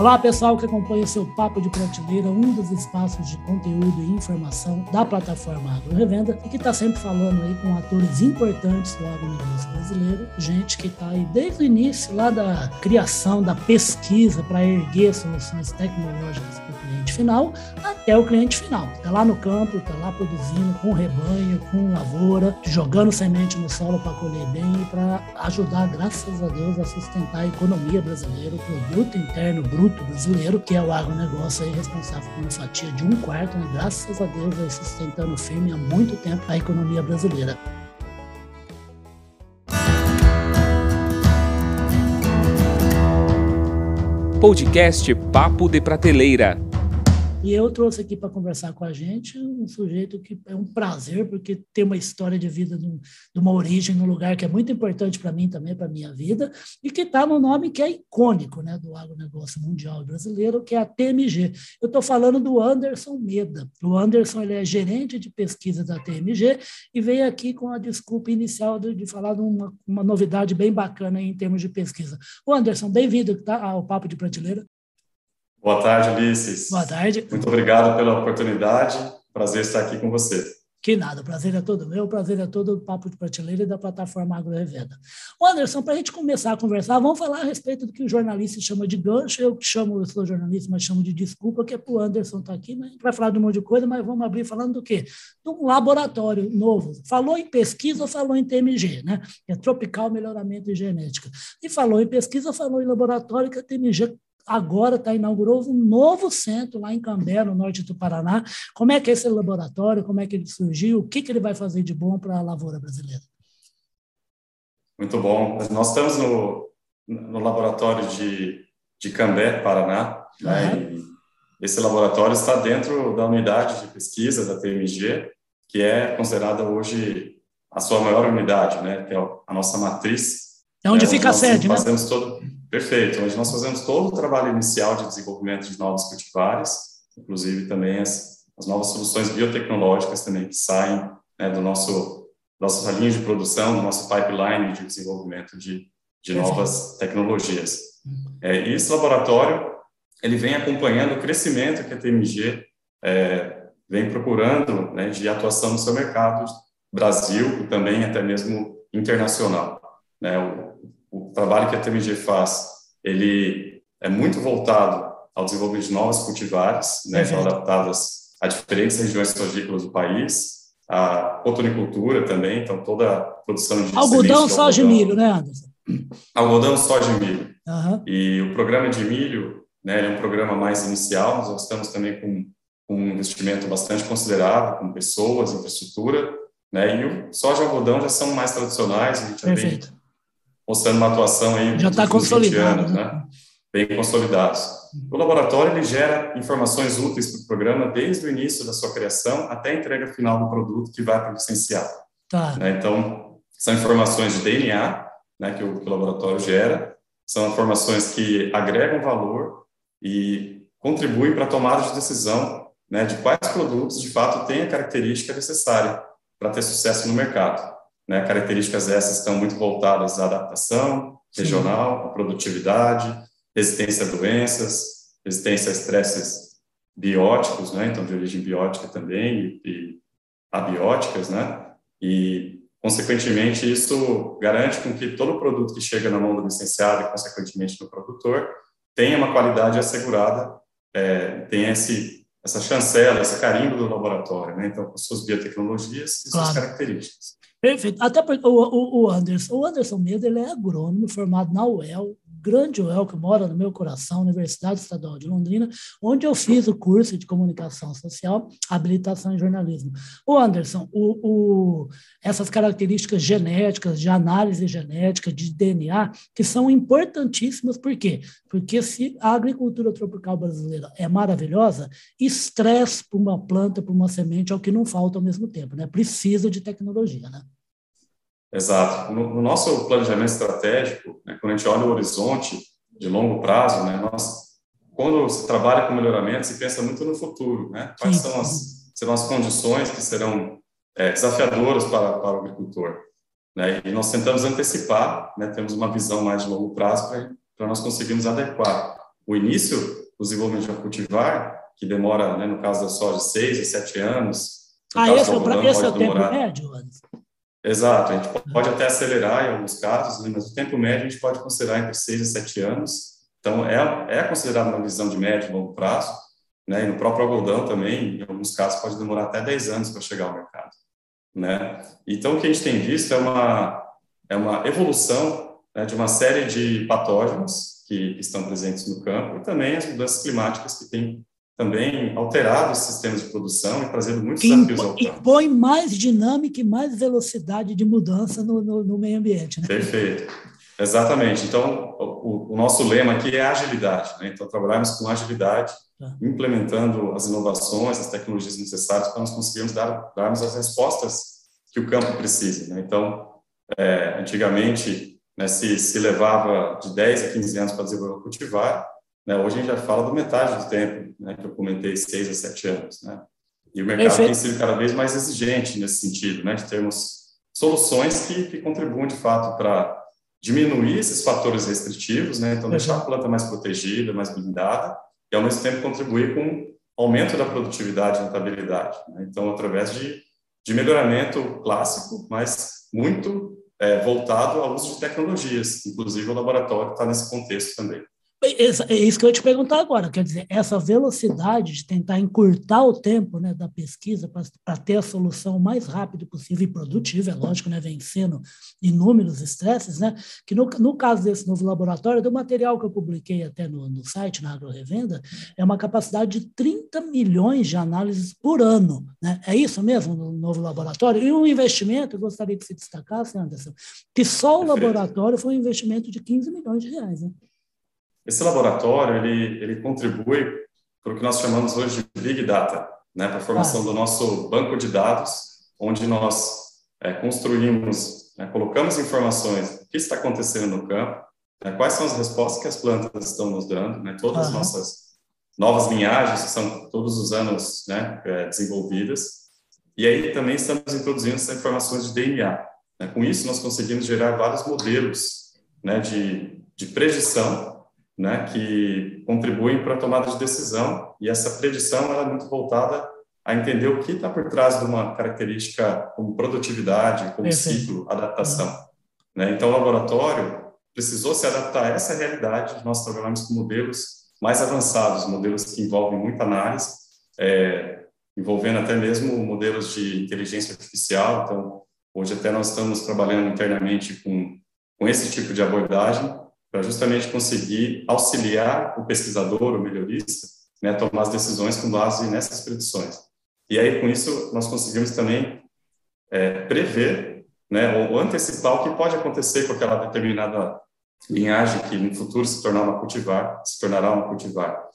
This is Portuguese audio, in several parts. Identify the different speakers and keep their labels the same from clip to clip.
Speaker 1: Olá, pessoal que acompanha o seu Papo de Prateleira, um dos espaços de conteúdo e informação da plataforma Agro Revenda e que está sempre falando aí com atores importantes do agronegócio brasileiro, gente que está aí desde o início, lá da criação, da pesquisa para erguer soluções tecnológicas para o cliente final, até o cliente final, está lá no campo, está lá produzindo com rebanho, com lavoura, jogando semente no solo para colher bem e para ajudar, graças a Deus, a sustentar a economia brasileira, o produto interno bruto brasileiro, que é o agronegócio aí responsável por uma fatia de um quarto, né? graças a Deus, aí sustentando firme há muito tempo a economia brasileira.
Speaker 2: Podcast Papo de Prateleira.
Speaker 1: E eu trouxe aqui para conversar com a gente um sujeito que é um prazer, porque tem uma história de vida de, uma origem num lugar que é muito importante para mim também, para a minha vida, e que está no nome que é icônico né, do agronegócio mundial brasileiro, que é a TMG. Eu estou falando do Anderson Meda. O Anderson ele é gerente de pesquisa da TMG e veio aqui com a desculpa inicial de, de falar de uma, uma novidade bem bacana em termos de pesquisa. O Anderson, bem-vindo tá, ao Papo de Prateleira.
Speaker 3: Boa tarde, Ulisses.
Speaker 1: Boa tarde.
Speaker 3: Muito obrigado pela oportunidade. Prazer estar aqui com você.
Speaker 1: Que nada, o prazer é todo meu, o prazer é todo do Papo de Prateleira e da plataforma Agro Revenda. Anderson, para a gente começar a conversar, vamos falar a respeito do que o jornalista chama de gancho. Eu chamo, eu sou jornalista, mas chamo de desculpa, que é para o Anderson estar tá aqui, mas a gente vai falar de um monte de coisa, mas vamos abrir falando do quê? De um laboratório novo. Falou em pesquisa ou falou em TMG, né? Que é Tropical Melhoramento e Genética. E falou em pesquisa, falou em laboratório, que a TMG agora está inaugurou um novo centro lá em Cambé, no norte do Paraná. Como é que é esse laboratório? Como é que ele surgiu? O que, que ele vai fazer de bom para a lavoura brasileira?
Speaker 3: Muito bom. Nós estamos no, no laboratório de, de Cambé, Paraná. Uhum. Né? esse laboratório está dentro da unidade de pesquisa da TMG, que é considerada hoje a sua maior unidade, né? que é a nossa matriz.
Speaker 1: É onde é, fica a sede,
Speaker 3: né? Todo Perfeito. Hoje nós fazemos todo o trabalho inicial de desenvolvimento de novos cultivares, inclusive também as, as novas soluções biotecnológicas também que saem né, do nosso nossa linha de produção, do nosso pipeline de desenvolvimento de, de novas tecnologias. É, e esse laboratório ele vem acompanhando o crescimento que a TMG é, vem procurando né, de atuação no seu mercado, Brasil e também até mesmo internacional. Né, o, o trabalho que a TMG faz, ele é muito voltado ao desenvolvimento de novas cultivares, né, uhum. adaptadas a diferentes regiões agrícolas do país, a cotonicultura também, então toda a produção de
Speaker 1: algodão, soja e milho, né, Anderson?
Speaker 3: Algodão, soja e milho. Uhum. E o programa de milho, né, é um programa mais inicial, nós estamos também com, com um investimento bastante considerável, com pessoas, infraestrutura, né, e o soja e algodão já são mais tradicionais, a gente já Perfeito. Mostrando uma atuação aí
Speaker 1: já está consolidado,
Speaker 3: anos, né? né? bem consolidados. O laboratório ele gera informações úteis para o programa desde o início da sua criação até a entrega final do produto que vai para o licenciado. Tá. Né? Então, são informações de DNA né, que, o, que o laboratório gera, são informações que agregam valor e contribuem para a tomada de decisão né, de quais produtos, de fato, têm a característica necessária para ter sucesso no mercado. Né? Características essas estão muito voltadas à adaptação regional, à produtividade, resistência a doenças, resistência a estresses bióticos, né? então de origem biótica também, e, e abióticas, né? e, consequentemente, isso garante com que todo produto que chega na mão do licenciado e, consequentemente, do produtor, tenha uma qualidade assegurada, é, tenha esse, essa chancela, esse carimbo do laboratório, né? então, com suas biotecnologias e claro. suas características.
Speaker 1: Perfeito. Até o, o, o, Anderson, o Anderson mesmo, ele é agrônomo, formado na UEL, grande UEL, que mora no meu coração, Universidade Estadual de Londrina, onde eu fiz o curso de comunicação social, habilitação em jornalismo. O Anderson, o, o, essas características genéticas, de análise genética, de DNA, que são importantíssimas, por quê? Porque se a agricultura tropical brasileira é maravilhosa, estresse para uma planta, para uma semente, é o que não falta ao mesmo tempo, né? Precisa de tecnologia, né?
Speaker 3: Exato. No, no nosso planejamento estratégico, né, quando a gente olha o horizonte de longo prazo, né, nós, quando se trabalha com melhoramento, se pensa muito no futuro, né? Quais são as, serão as condições que serão é, desafiadoras para, para o agricultor? Né? E nós tentamos antecipar, né, temos uma visão mais de longo prazo para nós conseguirmos adequar o início do desenvolvimento de cultivar, que demora, né, no caso da soja, seis a sete anos.
Speaker 1: Ah, esse, é, o, esse é o tempo médio,
Speaker 3: Exato, a gente pode até acelerar em alguns casos, né, mas o tempo médio a gente pode considerar entre seis a sete anos. Então, é, é considerado uma visão de médio e longo prazo, né, e no próprio algodão também, em alguns casos, pode demorar até 10 anos para chegar ao mercado. Né? Então, o que a gente tem visto é uma, é uma evolução né, de uma série de patógenos que, que estão presentes no campo e também as mudanças climáticas que têm também alterado os sistemas de produção e trazendo muitos que desafios ao campo.
Speaker 1: E põe mais dinâmica e mais velocidade de mudança no, no, no meio ambiente. Né?
Speaker 3: Perfeito. Exatamente. Então, o, o, nosso lema aqui é agilidade. Né? Então, trabalharmos com agilidade, tá. implementando as inovações, as tecnologias necessárias para nós conseguirmos dar, darmos as respostas que o campo precisa. Né? Então, é, antigamente, né, se, se levava de 10 a 15 anos para desenvolver o cultivar, né? Hoje a gente já fala do metade do tempo, né, que eu comentei, seis a sete anos. Né? E o mercado Perfeito. tem sido cada vez mais exigente nesse sentido, né, de termos soluções que, que contribuam de fato para diminuir esses fatores restritivos, né, então deixar a planta mais protegida, mais blindada, e ao mesmo tempo contribuir com aumento da produtividade e rentabilidade. Né? Então, através de, de melhoramento clássico, mas muito é, voltado ao uso de tecnologias, inclusive o laboratório está nesse contexto também.
Speaker 1: É isso que eu ia te perguntar agora, quer dizer, essa velocidade de tentar encurtar o tempo né, da pesquisa para ter a solução o mais rápido possível e produtiva, é lógico, né, vencendo inúmeros estresses, né, que no, no caso desse novo laboratório, do material que eu publiquei até no, no site, na AgroRevenda, é uma capacidade de 30 milhões de análises por ano. Né? É isso mesmo no novo laboratório? E um investimento, eu gostaria que se destacasse, Anderson, que só o laboratório foi um investimento de 15 milhões de reais. Né?
Speaker 3: Esse laboratório, ele, ele contribui para o que nós chamamos hoje de Big Data, né, para a formação do nosso banco de dados, onde nós é, construímos, né, colocamos informações do que está acontecendo no campo, né, quais são as respostas que as plantas estão nos dando, né, todas as nossas novas linhagens que são todos os anos né, é, desenvolvidas, e aí também estamos introduzindo essas informações de DNA. Né, com isso, nós conseguimos gerar vários modelos né, de, de predição né, que contribuem para a tomada de decisão, e essa predição ela é muito voltada a entender o que está por trás de uma característica como produtividade, como ciclo, adaptação. Uhum. Né? Então, o laboratório precisou se adaptar a essa realidade, nós trabalhamos com modelos mais avançados, modelos que envolvem muita análise, é, envolvendo até mesmo modelos de inteligência artificial, então, hoje até nós estamos trabalhando internamente com, com esse tipo de abordagem, para justamente conseguir auxiliar o pesquisador, o melhorista, né, a tomar as decisões com base nessas predições. E aí, com isso, nós conseguimos também é, prever, né, ou antecipar o que pode acontecer com aquela determinada linhagem que no futuro se tornar uma cultivar, se tornará uma cultivar.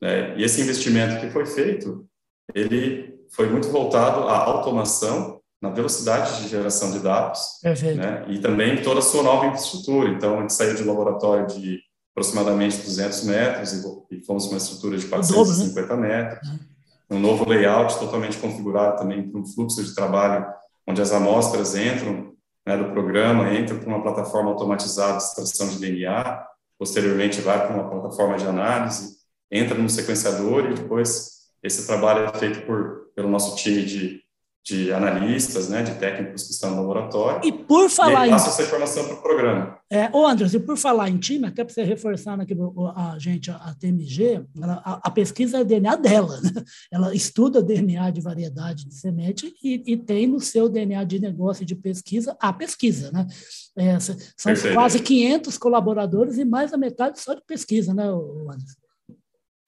Speaker 3: Né? E esse investimento que foi feito, ele foi muito voltado à automação na velocidade de geração de dados né, e também toda a sua nova infraestrutura. Então, a gente saiu de um laboratório de aproximadamente 200 metros e, e fomos para uma estrutura de 450 né? metros, um novo layout totalmente configurado também para um fluxo de trabalho onde as amostras entram né, do programa, entram para uma plataforma automatizada de extração de DNA, posteriormente vai para uma plataforma de análise, entra no sequenciador e depois esse trabalho é feito por, pelo nosso time de de analistas, né, de técnicos que estão no laboratório.
Speaker 1: E por falar
Speaker 3: e passa em... essa informação para o programa.
Speaker 1: É, ô Andres, e por falar em time, até para você reforçar aqui a gente, a TMG, ela, a, a, pesquisa é DNA dela, né? ela estuda DNA de variedade de semente e, e, tem no seu DNA de negócio de pesquisa a pesquisa, né? É, são Perfeito. quase 500 colaboradores e mais da metade só de pesquisa, né, Andres?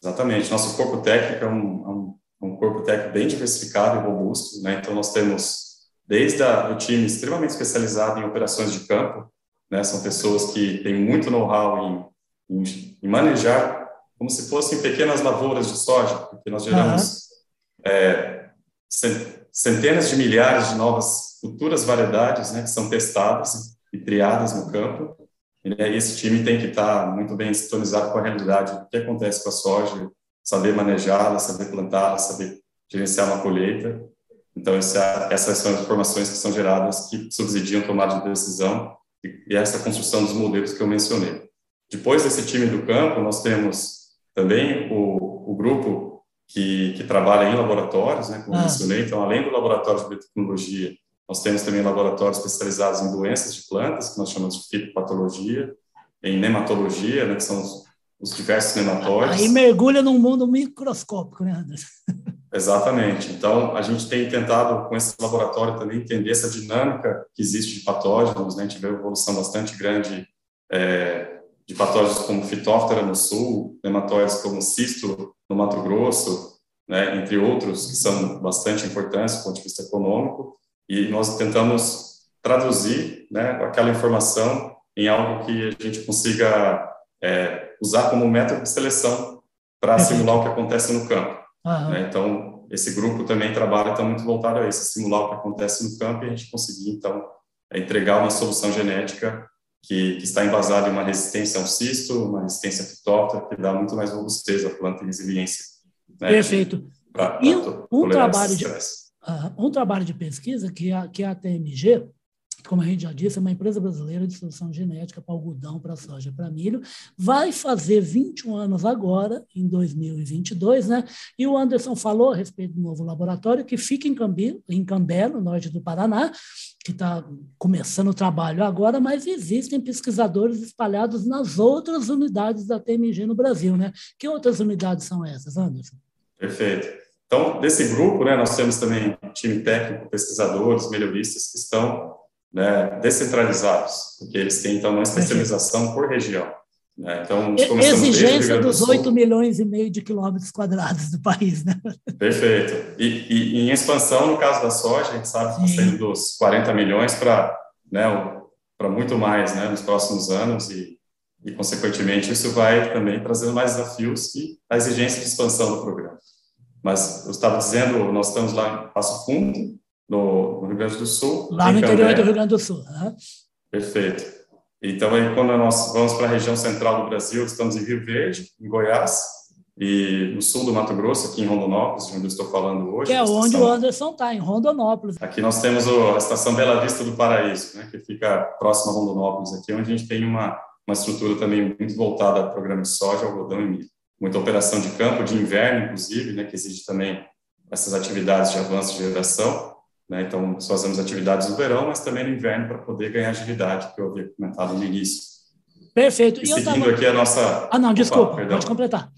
Speaker 3: Exatamente. Nosso corpo técnico é um, é um um corpo técnico bem diversificado e robusto, né? Então nós temos desde a, o time extremamente especializado em operações de campo, né? São pessoas que têm muito know-how em, em, em, manejar como se fossem pequenas lavouras de soja, porque nós geramos uhum. é, centenas de milhares de novas futuras variedades, né? Que são testadas e triadas no campo. E né, esse time tem que estar muito bem sintonizado com a realidade do que acontece com a soja saber manejá-la, saber plantá-la, saber gerenciar uma colheita. Então, essa, essas são as informações que são geradas que subsidiam a tomada de decisão e, essa construção dos modelos que eu mencionei. Depois desse time do campo, nós temos também o, o grupo que, que trabalha em laboratórios, né, como ah. mencionei, então, além do laboratório de biotecnologia, nós temos também laboratórios especializados em doenças de plantas, que nós chamamos de fitopatologia, em nematologia, né, que são os, os diversos nematóides.
Speaker 1: Aí mergulha num mundo microscópico, né, Anderson?
Speaker 3: Exatamente. Então, a gente tem tentado, com esse laboratório, também entender essa dinâmica que existe de patógenos. Né? A gente vê uma evolução bastante grande é, de patógenos como Phytophthora no sul, nematóides como cisto no Mato Grosso, né? entre outros, que são bastante importantes do ponto de vista econômico. E nós tentamos traduzir né, aquela informação em algo que a gente consiga é, usar como método de seleção para simular o que acontece no campo. Uhum. Né? Então, esse grupo também trabalha está muito voltado a isso, simular o que acontece no campo e a gente conseguir, então, é entregar uma solução genética que, que, está embasada em uma resistência ao cisto, uma resistência à fitóptera, que dá muito mais robustez à planta e resiliência.
Speaker 1: Né, Perfeito. Pra, pra e um trabalho, de, uh, um trabalho de pesquisa que a, que a TMG como a gente já disse, é uma empresa brasileira de solução genética para algodão, para soja, para milho, vai fazer 21 anos agora, em 2022, né? E o Anderson falou a respeito do novo laboratório que fica em Cambi, em Cambé, no norte do Paraná, que está começando o trabalho agora, mas existem pesquisadores espalhados nas outras unidades da TMG no Brasil, né? Que outras unidades são essas, Anderson?
Speaker 3: Perfeito. Então, desse grupo, né, nós temos também time técnico, pesquisadores, melhoristas que estão né, descentralizados, porque eles têm, então, uma especialização por região. Né? Então,
Speaker 1: Exigência dos do 8 milhões e meio de quilômetros quadrados do país, né?
Speaker 3: Perfeito. E, e, em expansão, no caso da soja, a gente sabe que está saindo dos 40 milhões para né, para muito mais né, nos próximos anos e, e, consequentemente, isso vai também trazendo mais desafios e a exigência de expansão do programa. Mas eu estava dizendo, nós estamos lá em Passo Fundo, no, no Rio Grande do Sul.
Speaker 1: Lá no interior Cambé. do Rio Grande do Sul. Uhum.
Speaker 3: Perfeito. Então, aí, quando nós vamos para a região central do Brasil, estamos em Rio Verde, em Goiás, e no sul do Mato Grosso, aqui em Rondonópolis, onde eu estou falando hoje.
Speaker 1: Que é onde estação... o Anderson está, em Rondonópolis.
Speaker 3: Aqui nós temos a estação Bela Vista do Paraíso, né, que fica próxima a Rondonópolis, aqui onde a gente tem uma, uma estrutura também muito voltada ao programa de soja, algodão e milho. Muita operação de campo, de inverno, inclusive, né, que exige também essas atividades de avanço de geração. Né? Então, nós fazemos atividades no verão, mas também no inverno para poder ganhar agilidade, que eu havia comentado no início.
Speaker 1: Perfeito.
Speaker 3: E, e seguindo tava... aqui a nossa...
Speaker 1: Ah, não, desculpa, Opa, pode completar.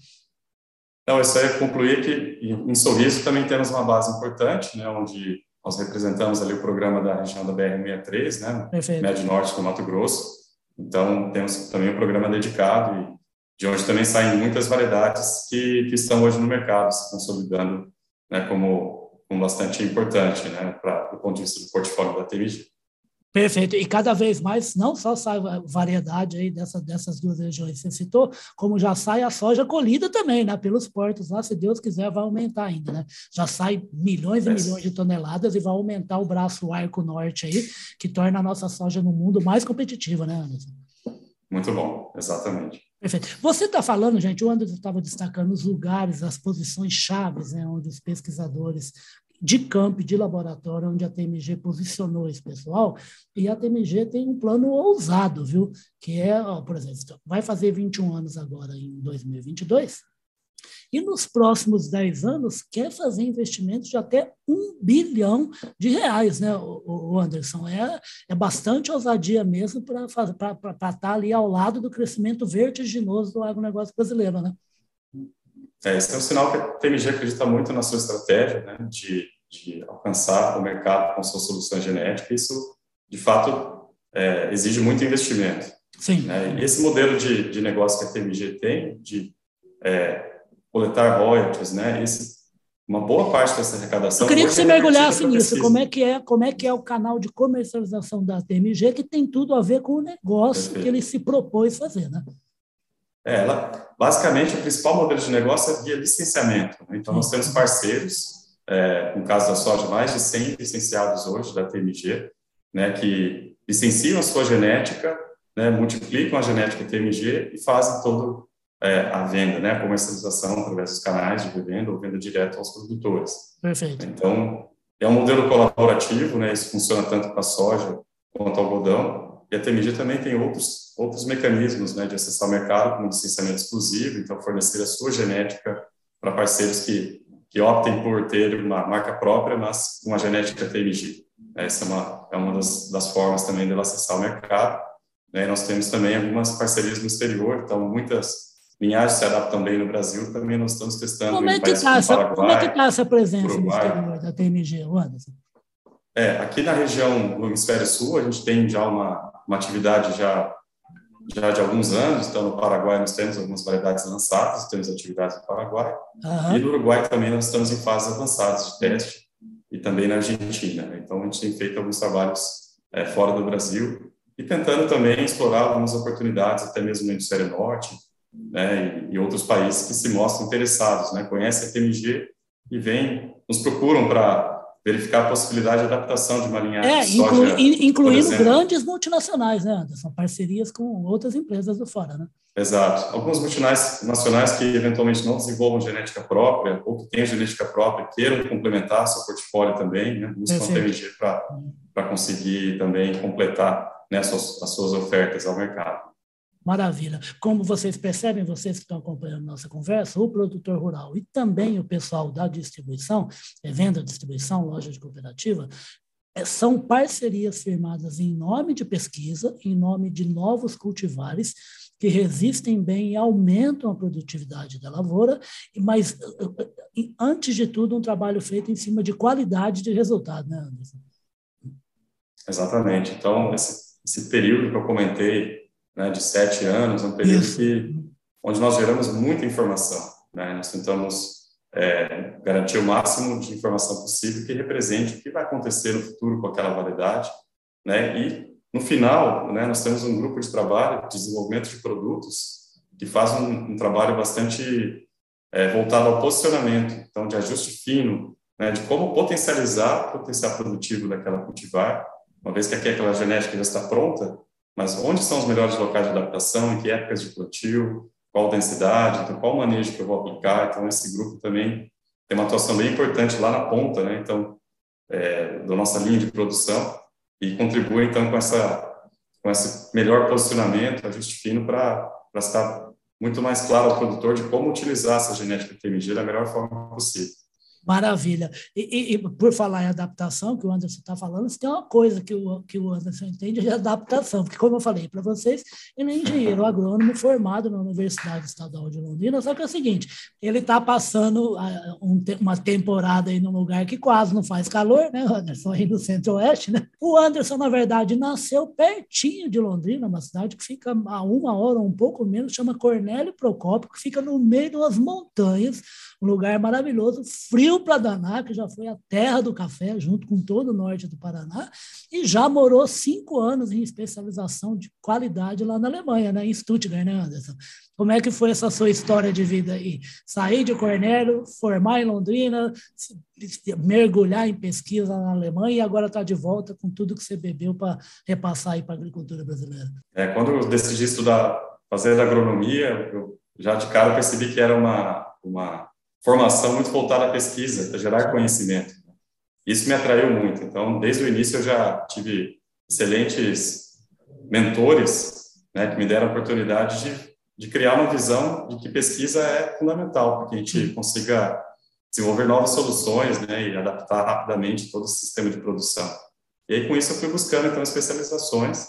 Speaker 3: Não, isso aí é concluir que em Sorriso também temos uma base importante, né, onde nós representamos ali o programa da região da BR-63, né, Perfeito. Médio Norte do Mato Grosso. Então, temos também um programa dedicado e de onde também saem muitas variedades que, que estão hoje no mercado, se consolidando né, como bastante importante, né, para do ponto de vista do portfólio da TMG.
Speaker 1: Perfeito. E cada vez mais, não só sai variedade aí dessa, dessas duas regiões que você citou, como já sai a soja colhida também, né? Pelos portos lá, se Deus quiser, vai aumentar ainda, né? Já sai milhões e milhões de toneladas e vai aumentar o braço arco norte aí, que torna a nossa soja no mundo mais competitiva, né, Anderson?
Speaker 3: Muito bom, exatamente.
Speaker 1: Perfeito. Você está falando, gente, o Anderson estava destacando os lugares, as posições chaves, né, onde os pesquisadores de campo de laboratório, onde a TMG posicionou esse pessoal, e a TMG tem um plano ousado, viu? Que é, ó, por exemplo, vai fazer 21 anos agora em 2022, e nos próximos 10 anos quer fazer investimentos de até um bilhão de reais, né, o Anderson? É, é bastante ousadia mesmo para estar tá ali ao lado do crescimento vertiginoso do agronegócio brasileiro, né?
Speaker 3: É, esse é um sinal que a TMG acredita muito na sua estratégia né, de, de alcançar o mercado com sua solução genética. Isso, de fato, é, exige muito investimento.
Speaker 1: Sim.
Speaker 3: Né? E esse modelo de, de negócio que a TMG tem, de é, coletar royalties, né? Esse, uma boa parte dessa arrecadação.
Speaker 1: Eu queria que você mergulhasse nisso. Como é que é, como é que é o canal de comercialização da TMG que tem tudo a ver com o negócio Perfeito. que ele se propôs fazer, né?
Speaker 3: É, ela, basicamente, o principal modelo de negócio é via licenciamento. Né? Então, nós temos parceiros, é, no caso da soja, mais de 100 licenciados hoje da TMG, né, que licenciam a sua genética, né, multiplicam a genética TMG e fazem todo é, a venda, né, a comercialização através dos canais de revenda ou venda direto aos produtores.
Speaker 1: Perfeito.
Speaker 3: Então, é um modelo colaborativo, né, isso funciona tanto para a soja quanto ao algodão, e a TMG também tem outros, outros mecanismos né, de acessar o mercado, como licenciamento exclusivo, então fornecer a sua genética para parceiros que, que optem por ter uma marca própria, mas uma genética TMG. Essa é uma, é uma das, das formas também de acessar o mercado. Né, nós temos também algumas parcerias no exterior, então muitas linhagens se adaptam bem no Brasil, também nós estamos testando
Speaker 1: como é que está essa, como é que tá essa presença Uruguai. no exterior da TMG, Anderson?
Speaker 3: É, aqui na região, no hemisfério sul, a gente tem já uma, uma atividade já, já de alguns anos, então no Paraguai nós temos algumas variedades lançadas, temos atividades no Paraguai, uhum. e no Uruguai também nós estamos em fases avançadas de teste, e também na Argentina. Né? Então a gente tem feito alguns trabalhos é, fora do Brasil, e tentando também explorar algumas oportunidades, até mesmo no hemisfério norte, né, e, outros países que se mostram interessados, né, conhecem a TMG e vêm, nos procuram para verificar a possibilidade de adaptação de uma linhagem é, de soja,
Speaker 1: inclu, incluindo grandes multinacionais, né, Anderson? Parcerias com outras empresas do fora, né?
Speaker 3: Exato. Alguns multinacionais que eventualmente não desenvolvam genética própria ou que tenham genética própria queiram complementar seu portfólio também, né? Buscam a TMG para conseguir também completar né, as, suas, as suas ofertas ao mercado.
Speaker 1: Maravilha. Como vocês percebem, vocês que estão acompanhando nossa conversa, o produtor rural e também o pessoal da distribuição, é venda, distribuição, loja de cooperativa, é, são parcerias firmadas em nome de pesquisa, em nome de novos cultivares que resistem bem e aumentam a produtividade da lavoura, mas, antes de tudo, um trabalho feito em cima de qualidade de resultado, né, Anderson?
Speaker 3: Exatamente. Então, esse, esse período que eu comentei né, de sete anos, um período que, onde nós geramos muita informação. Né? Nós tentamos é, garantir o máximo de informação possível que represente o que vai acontecer no futuro com aquela variedade. Né? E, no final, né, nós temos um grupo de trabalho de desenvolvimento de produtos que faz um, um trabalho bastante é, voltado ao posicionamento, então, de ajuste fino, né, de como potencializar o potencial produtivo daquela cultivar, uma vez que aquela genética já está pronta, mas onde são os melhores locais de adaptação, em que épocas de plantio, qual densidade, então qual manejo que eu vou aplicar. Então, esse grupo também tem uma atuação bem importante lá na ponta, né? Então, é, da nossa linha de produção e contribui, então, com, essa, com esse melhor posicionamento, ajuste fino, para estar muito mais claro ao produtor de como utilizar essa genética TMG da melhor forma possível.
Speaker 1: Maravilha. E, e, e, por falar em adaptação, que o Anderson está falando, se tem uma coisa que o, que o Anderson entende é adaptação, porque, como eu falei para vocês, ele é engenheiro agrônomo formado na Universidade Estadual de Londrina, só que é o seguinte, ele está passando uh, um, uma temporada aí num lugar que quase não faz calor, né, Anderson, aí no centro-oeste, né? O Anderson, na verdade, nasceu pertinho de Londrina, uma cidade que fica a uma hora, um pouco menos, chama Cornélio Procópio, que fica no meio das montanhas, um lugar maravilhoso, frio para danar, que já foi a terra do café, junto com todo o norte do Paraná, e já morou cinco anos em especialização de qualidade lá na Alemanha, né, em Stuttgart, né, Anderson? Como é que foi essa sua história de vida aí? Sair de Cornélio, formar em Londrina, mergulhar em pesquisa na Alemanha e agora está de volta com tudo que você bebeu para repassar aí para a agricultura brasileira.
Speaker 3: É, quando eu decidi estudar, fazer agronomia, eu já de cara percebi que era uma, uma formação muito voltada à pesquisa, para gerar conhecimento. Isso me atraiu muito. Então, desde o início eu já tive excelentes mentores, né, que me deram a oportunidade de, de criar uma visão de que pesquisa é fundamental para que a gente consiga desenvolver novas soluções, né, e adaptar rapidamente todo o sistema de produção. E aí, com isso, eu fui buscando, então, especializações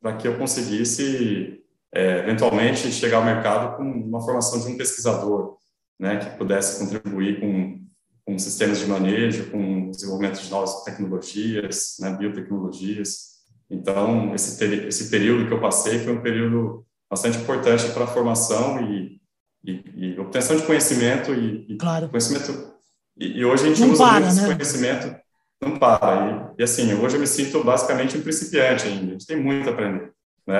Speaker 3: para que eu conseguisse, é, eventualmente, chegar ao mercado com uma formação de um pesquisador, né, que pudesse contribuir com, com sistemas de manejo, com desenvolvimento de novas tecnologias, né, biotecnologias. Então, esse, esse período que eu passei foi um período bastante importante para a formação e, e, e, obtenção de conhecimento e,
Speaker 1: claro.
Speaker 3: conhecimento. E, hoje a gente não usa para, muito esse né? conhecimento, não para. E, assim, hoje eu me sinto basicamente um principiante ainda. A gente tem muito a aprender. Né?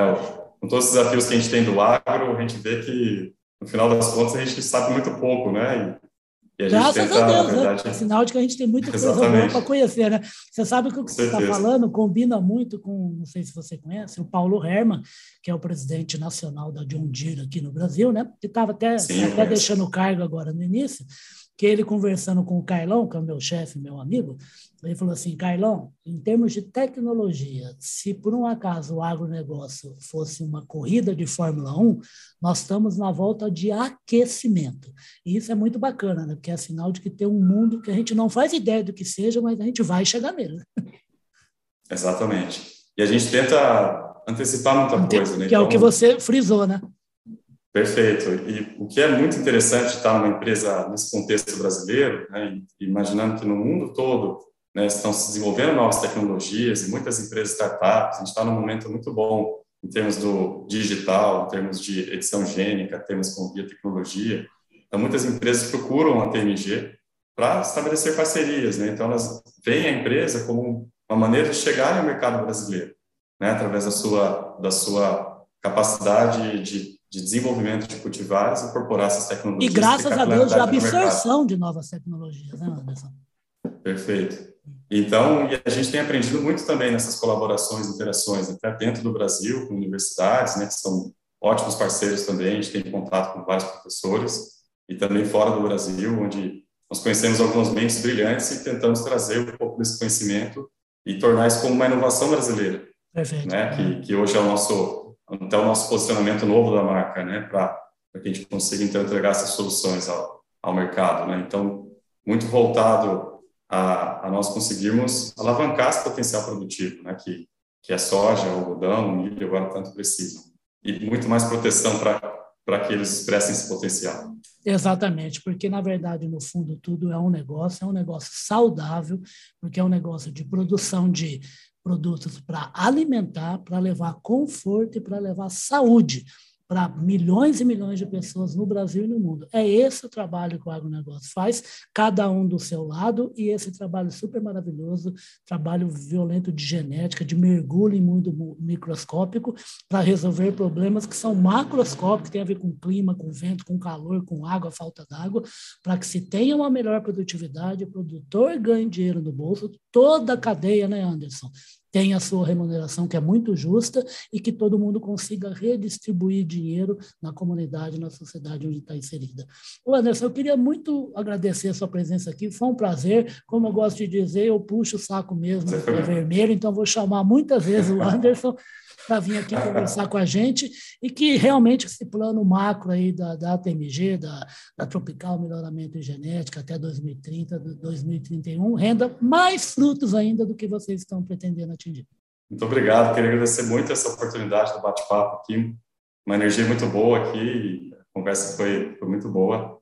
Speaker 3: Com todos os desafios que a gente tem do agro, a gente vê que no final das contas, a gente sabe muito pouco, né?
Speaker 1: E, e Graças tenta, a Deus, né? verdade, né? é sinal de que a gente tem muita coisa para conhecer, né? Você sabe que o que você está falando combina muito com, não sei se você conhece, o Paulo Herman, que é o presidente nacional da John Deere aqui no Brasil, né? Que estava até, Sim, até deixando o cargo agora no início. Que ele conversando com o Carlão, que é o meu chefe, meu amigo, ele falou assim, Carlão, em termos de tecnologia, se por um acaso o agronegócio fosse uma corrida de Fórmula 1, nós estamos na volta de aquecimento. E isso é muito bacana, né? porque é sinal de que tem um mundo que a gente não faz ideia do que seja, mas a gente vai chegar nele.
Speaker 3: Exatamente. E a gente tenta antecipar muita coisa, né?
Speaker 1: Que é o que então você frisou, né?
Speaker 3: Perfeito. E o que é muito interessante estar numa empresa nesse contexto brasileiro, né, imaginando que no mundo todo né, estão se desenvolvendo novas tecnologias e muitas empresas startups, a gente está num momento muito bom em termos do digital, em termos de edição gênica, termos com biotecnologia. Então, muitas empresas procuram a TMG para estabelecer parcerias. Né? Então, elas veem a empresa como uma maneira de chegar ao mercado brasileiro, né? através da sua, da sua capacidade de, de desenvolvimento de cultivares, incorporar essas tecnologias.
Speaker 1: E graças a Deus, de absorção de novas tecnologias, né, Anderson?
Speaker 3: Perfeito. Então, e a gente tem aprendido muito também nessas colaborações, interações, até dentro do Brasil, com universidades, né, que são ótimos parceiros também, a gente tem contato com vários professores, e também fora do Brasil, onde nós conhecemos alguns mentes brilhantes e tentamos trazer um pouco desse conhecimento e tornar isso como uma inovação brasileira. Perfeito. Né, que, que hoje é o nosso, até o nosso posicionamento novo da marca, né, para que a gente consiga então entregar essas soluções ao, ao mercado. Né? Então, muito voltado a, a nós conseguirmos alavancar esse potencial produtivo, né, que, que a soja, algodão, milho agora tanto precisam. E muito mais proteção para que eles expressem esse potencial.
Speaker 1: Exatamente, porque na verdade, no fundo, tudo é um negócio, é um negócio saudável, porque é um negócio de produção de produtos para alimentar, para levar conforto e para levar saúde para milhões e milhões de pessoas no Brasil e no mundo. É esse o trabalho que o agronegócio faz, cada um do seu lado, e esse trabalho super maravilhoso, trabalho violento de genética, de mergulho em mundo microscópico, para resolver problemas que são macroscópicos, que tem a ver com clima, com vento, com calor, com água, falta d'água, para que se tenha uma melhor produtividade, o produtor ganhe dinheiro no bolso, toda a cadeia, né, Anderson? Tem a sua remuneração que é muito justa e que todo mundo consiga redistribuir dinheiro na comunidade, na sociedade onde está inserida. O Anderson, eu queria muito agradecer a sua presença aqui, foi um prazer. Como eu gosto de dizer, eu puxo o saco mesmo, é vermelho, então vou chamar muitas vezes o Anderson para vir aqui conversar com a gente e que realmente esse plano macro aí da, da ATMG, da, da Tropical Melhoramento em Genética até 2030, 2031, renda mais frutos ainda do que vocês estão pretendendo atingir.
Speaker 3: Muito obrigado, queria agradecer muito essa oportunidade do bate-papo aqui, uma energia muito boa aqui, a conversa foi, foi muito boa,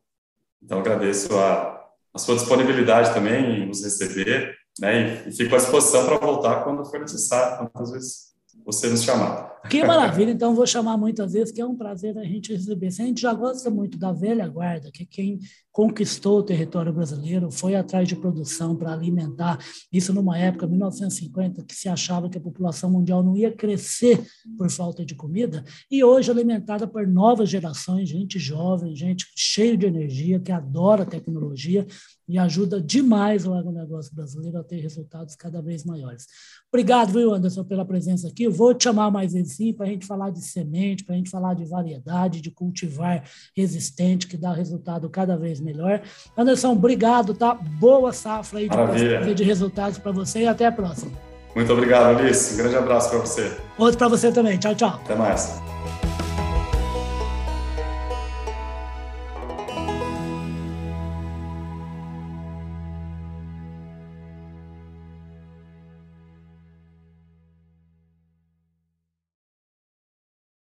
Speaker 3: então agradeço a, a sua disponibilidade também em nos receber, né, e, e fico à disposição para voltar quando for necessário, quantas vezes você nos chamar.
Speaker 1: Que maravilha, então vou chamar muitas vezes, que é um prazer a gente receber. A gente já gosta muito da velha guarda, que quem conquistou o território brasileiro, foi atrás de produção para alimentar, isso numa época, 1950, que se achava que a população mundial não ia crescer por falta de comida, e hoje alimentada por novas gerações, gente jovem, gente cheia de energia, que adora tecnologia, e ajuda demais o agronegócio brasileiro a ter resultados cada vez maiores. Obrigado, viu, Anderson, pela presença aqui. vou te chamar mais vezes sim para a gente falar de semente, para a gente falar de variedade, de cultivar resistente, que dá resultado cada vez melhor. Anderson, obrigado, tá? Boa safra aí de, de resultados para você e até a próxima.
Speaker 3: Muito obrigado, Ulisses. Um grande abraço para você.
Speaker 1: Outro para você também. Tchau, tchau.
Speaker 3: Até mais.